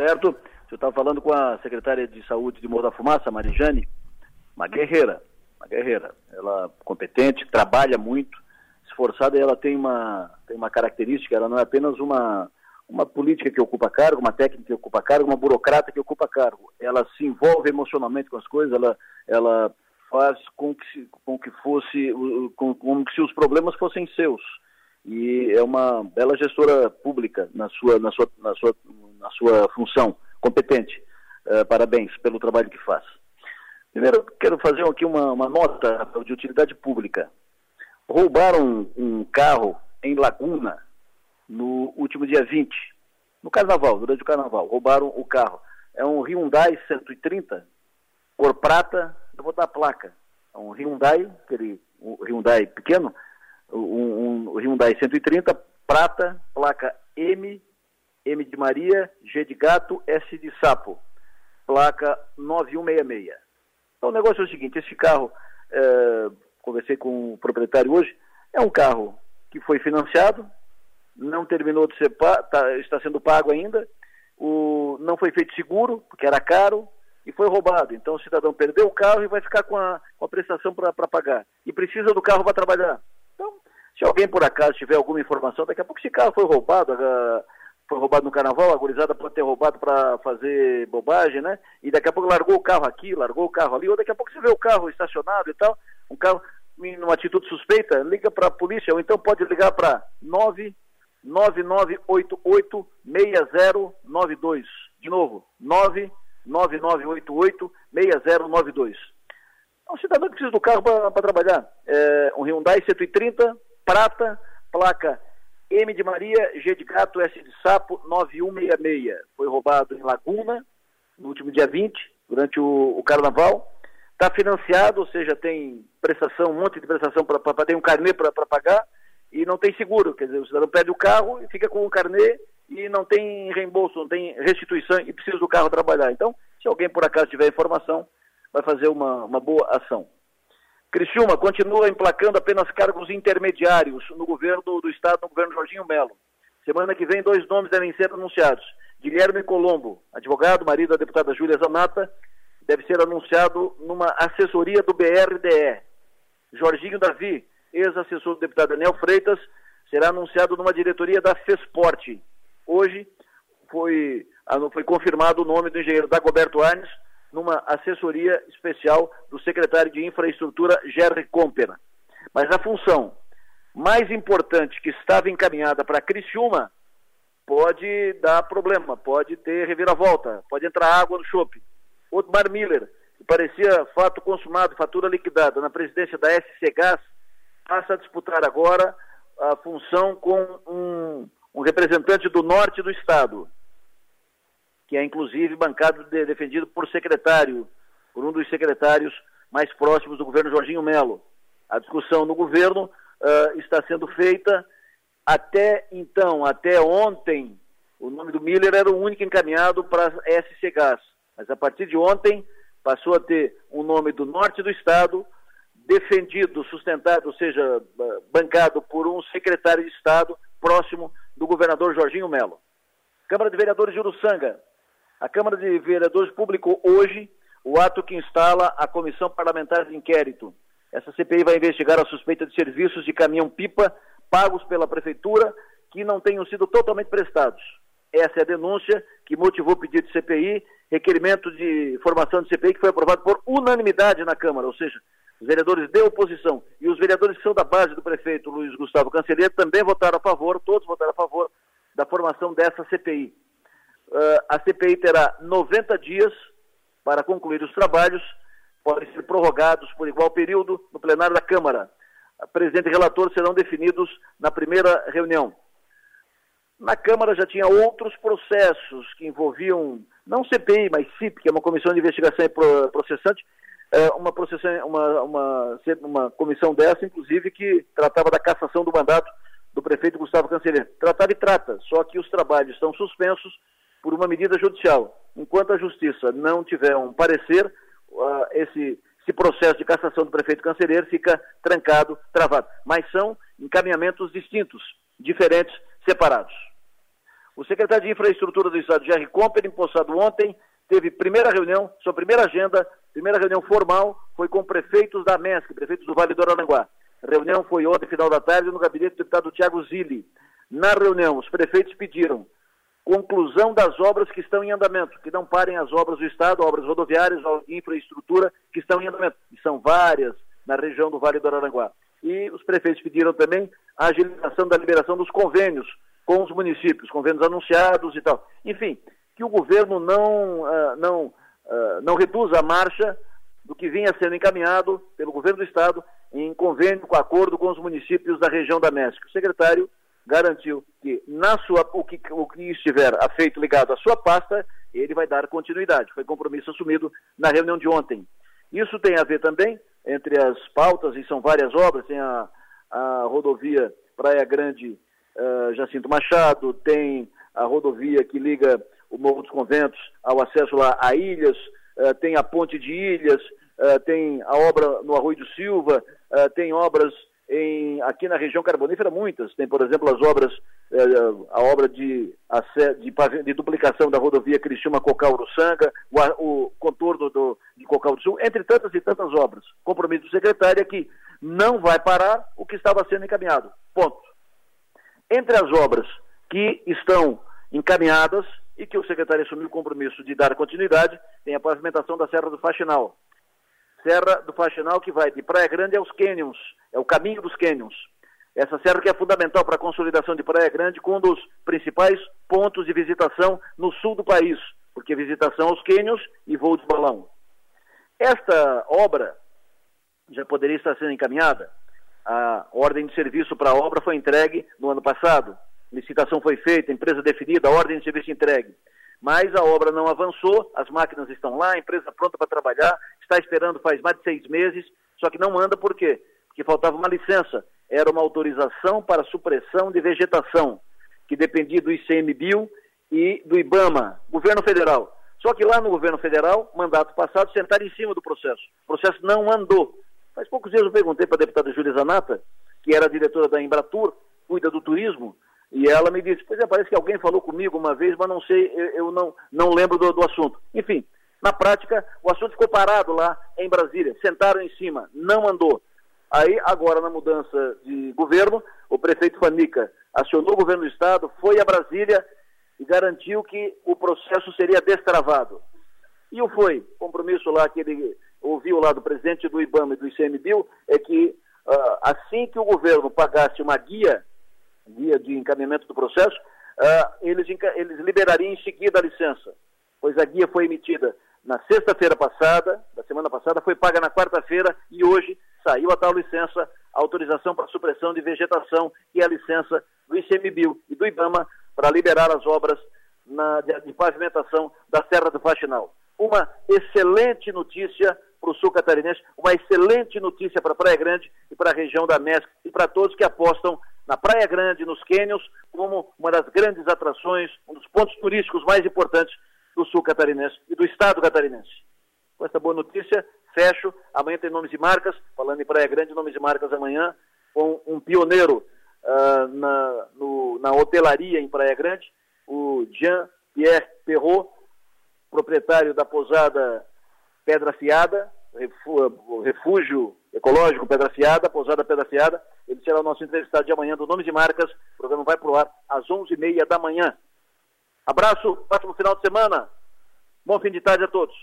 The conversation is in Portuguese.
Certo? Eu estava falando com a secretária de saúde de Morro da Fumaça, Marijane, uma guerreira, uma guerreira. Ela competente, trabalha muito, esforçada e ela tem uma, tem uma característica, ela não é apenas uma, uma política que ocupa cargo, uma técnica que ocupa cargo, uma burocrata que ocupa cargo. Ela se envolve emocionalmente com as coisas, ela, ela faz com que, com que fosse, com, com que se os problemas fossem seus. E é uma bela gestora pública na sua, na sua, na sua, na sua função, competente. Uh, parabéns pelo trabalho que faz. Primeiro, quero fazer aqui uma, uma nota de utilidade pública. Roubaram um carro em Laguna no último dia 20, no carnaval, durante o carnaval. Roubaram o carro. É um Hyundai 130, cor prata, eu vou dar a placa. É um Hyundai, aquele um Hyundai pequeno, um, um Hyundai 130, prata, placa M, M de Maria, G de gato, S de sapo, placa 9166. Então o negócio é o seguinte, esse carro, é, conversei com o proprietário hoje, é um carro que foi financiado, não terminou de ser pago, tá, está sendo pago ainda, o, não foi feito seguro, porque era caro, e foi roubado. Então o cidadão perdeu o carro e vai ficar com a, com a prestação para pagar. E precisa do carro para trabalhar. Então, se alguém por acaso tiver alguma informação, daqui a pouco esse carro foi roubado, uh, foi roubado no carnaval, a gurizada pode ter roubado para fazer bobagem, né? E daqui a pouco largou o carro aqui, largou o carro ali, ou daqui a pouco você vê o carro estacionado e tal, um carro em uma atitude suspeita, liga para a polícia, ou então pode ligar para 99988 6092. De novo, 9 9988-6092. É um cidadão que precisa do carro para trabalhar. É um Hyundai 130, prata, placa M de Maria, G de Gato, S de Sapo, 9166. Foi roubado em Laguna, no último dia 20, durante o, o carnaval. Está financiado, ou seja, tem prestação, um monte de prestação para ter um carnê para pagar e não tem seguro. Quer dizer, o cidadão perde o carro e fica com o carnê e não tem reembolso, não tem restituição e precisa do carro trabalhar. Então, se alguém por acaso tiver informação, vai fazer uma, uma boa ação. Criciúma continua emplacando apenas cargos intermediários no governo do Estado, no governo Jorginho Melo. Semana que vem, dois nomes devem ser anunciados. Guilherme Colombo, advogado, marido da deputada Júlia Zanata, deve ser anunciado numa assessoria do BRDE. Jorginho Davi, ex-assessor do deputado Daniel Freitas, será anunciado numa diretoria da FESPORT. Hoje foi, foi confirmado o nome do engenheiro Dagoberto Arnes numa assessoria especial do secretário de Infraestrutura, Jerry Comper. Mas a função mais importante que estava encaminhada para Criciúma pode dar problema, pode ter reviravolta, pode entrar água no chope. Otmar Miller, que parecia fato consumado, fatura liquidada na presidência da SC Gás, passa a disputar agora a função com um um representante do norte do estado, que é inclusive bancado de, defendido por secretário, por um dos secretários mais próximos do governo Jorginho Melo. A discussão no governo uh, está sendo feita até então, até ontem, o nome do Miller era o único encaminhado para a SC Gás. Mas a partir de ontem passou a ter um nome do norte do estado, defendido, sustentado, ou seja, bancado por um secretário de Estado próximo do governador Jorginho Melo. Câmara de Vereadores de Uruçanga. A Câmara de Vereadores publicou hoje o ato que instala a Comissão Parlamentar de Inquérito. Essa CPI vai investigar a suspeita de serviços de caminhão-pipa pagos pela Prefeitura que não tenham sido totalmente prestados. Essa é a denúncia que motivou o pedido de CPI, requerimento de formação de CPI que foi aprovado por unanimidade na Câmara, ou seja, os vereadores de oposição e os vereadores que são da base do prefeito Luiz Gustavo Cancelheiro também votaram a favor, todos votaram a favor da formação dessa CPI. Ah, a CPI terá 90 dias para concluir os trabalhos, podem ser prorrogados por igual período no plenário da Câmara. A presidente e relator serão definidos na primeira reunião. Na Câmara já tinha outros processos que envolviam, não CPI, mas CIP, que é uma comissão de investigação e processante, é, uma, processão, uma, uma, uma comissão dessa, inclusive, que tratava da cassação do mandato do prefeito Gustavo Cancelheiro. Tratava e trata, só que os trabalhos estão suspensos por uma medida judicial. Enquanto a justiça não tiver um parecer, uh, esse, esse processo de cassação do prefeito Cancelheiro fica trancado, travado. Mas são encaminhamentos distintos, diferentes, separados. O secretário de Infraestrutura do Estado, Jerry Comper, empossado ontem, teve primeira reunião, sua primeira agenda, primeira reunião formal, foi com prefeitos da MESC, prefeitos do Vale do Araranguá. A reunião foi ontem, final da tarde, no gabinete do deputado Tiago Zilli. Na reunião, os prefeitos pediram conclusão das obras que estão em andamento, que não parem as obras do Estado, obras rodoviárias, infraestrutura que estão em andamento. E são várias na região do Vale do Araranguá. E os prefeitos pediram também a agilização da liberação dos convênios com os municípios, convênios anunciados e tal. Enfim, que o governo não, uh, não, uh, não reduza a marcha do que vinha sendo encaminhado pelo governo do Estado em convênio com acordo com os municípios da região da México. O secretário garantiu que na sua, o, que, o que estiver feito ligado à sua pasta, ele vai dar continuidade. Foi compromisso assumido na reunião de ontem. Isso tem a ver também, entre as pautas, e são várias obras, tem a, a rodovia Praia Grande uh, Jacinto Machado, tem a rodovia que liga o Morro dos Conventos ao acesso lá a Ilhas, uh, tem a Ponte de Ilhas, uh, tem a obra no Arroio do Silva, tem obras em, aqui na região carbonífera muitas. Tem, por exemplo, as obras, eh, a obra de, de, de, duplicação da rodovia Criciúma Cocal Uruçanga, o, o contorno do, de Cocal do Sul, entre tantas e tantas obras. Compromisso do secretário é que não vai parar o que estava sendo encaminhado. Ponto. Entre as obras que estão encaminhadas e que o secretário assumiu o compromisso de dar continuidade, tem a pavimentação da Serra do Faxinal. Serra do Faxinal que vai de Praia Grande aos Cânions, é o caminho dos cânions. Essa serra que é fundamental para a consolidação de Praia Grande, com um dos principais pontos de visitação no sul do país, porque visitação aos cânions e voo de balão. Esta obra já poderia estar sendo encaminhada. A ordem de serviço para a obra foi entregue no ano passado. Licitação foi feita, empresa definida, a ordem de serviço entregue. Mas a obra não avançou, as máquinas estão lá, a empresa pronta para trabalhar, está esperando faz mais de seis meses, só que não anda por quê? Que faltava uma licença. Era uma autorização para supressão de vegetação, que dependia do ICMBio e do IBAMA, governo federal. Só que lá no governo federal, mandato passado, sentaram em cima do processo. O processo não andou. Faz poucos dias eu perguntei para a deputada Júlia Zanata, que era diretora da Embratur, cuida do turismo, e ela me disse, pois é, parece que alguém falou comigo uma vez, mas não sei, eu não, não lembro do, do assunto. Enfim, na prática, o assunto ficou parado lá em Brasília, sentaram em cima, não andou. Aí, agora, na mudança de governo, o prefeito Fanica acionou o governo do Estado, foi a Brasília e garantiu que o processo seria destravado. E o foi. Compromisso lá que ele ouviu lá do presidente do IBAMA e do ICMBio é que uh, assim que o governo pagasse uma guia, guia de encaminhamento do processo, uh, eles, eles liberariam em seguida a licença, pois a guia foi emitida na sexta-feira passada, da semana passada, foi paga na quarta-feira e hoje saiu a tal licença, autorização para supressão de vegetação, é a licença do ICMBio e do IBAMA para liberar as obras na, de, de, pavimentação da Serra do Faxinal. Uma excelente notícia para o sul catarinense, uma excelente notícia para Praia Grande e para a região da MESC e para todos que apostam na Praia Grande, nos cânions, como uma das grandes atrações, um dos pontos turísticos mais importantes do sul catarinense e do estado catarinense. Com essa boa notícia, fecho. Amanhã tem nomes e marcas, falando em Praia Grande, nomes e marcas amanhã, com um pioneiro uh, na, no, na hotelaria em Praia Grande, o Jean-Pierre Perrot, proprietário da pousada Pedra Fiada, refúgio ecológico Pedra Fiada, pousada Pedra Fiada. Ele será o nosso entrevistado de amanhã do Nomes e Marcas. O programa vai pro ar às 11h30 da manhã. Abraço, ótimo final de semana. Bom fim de tarde a todos.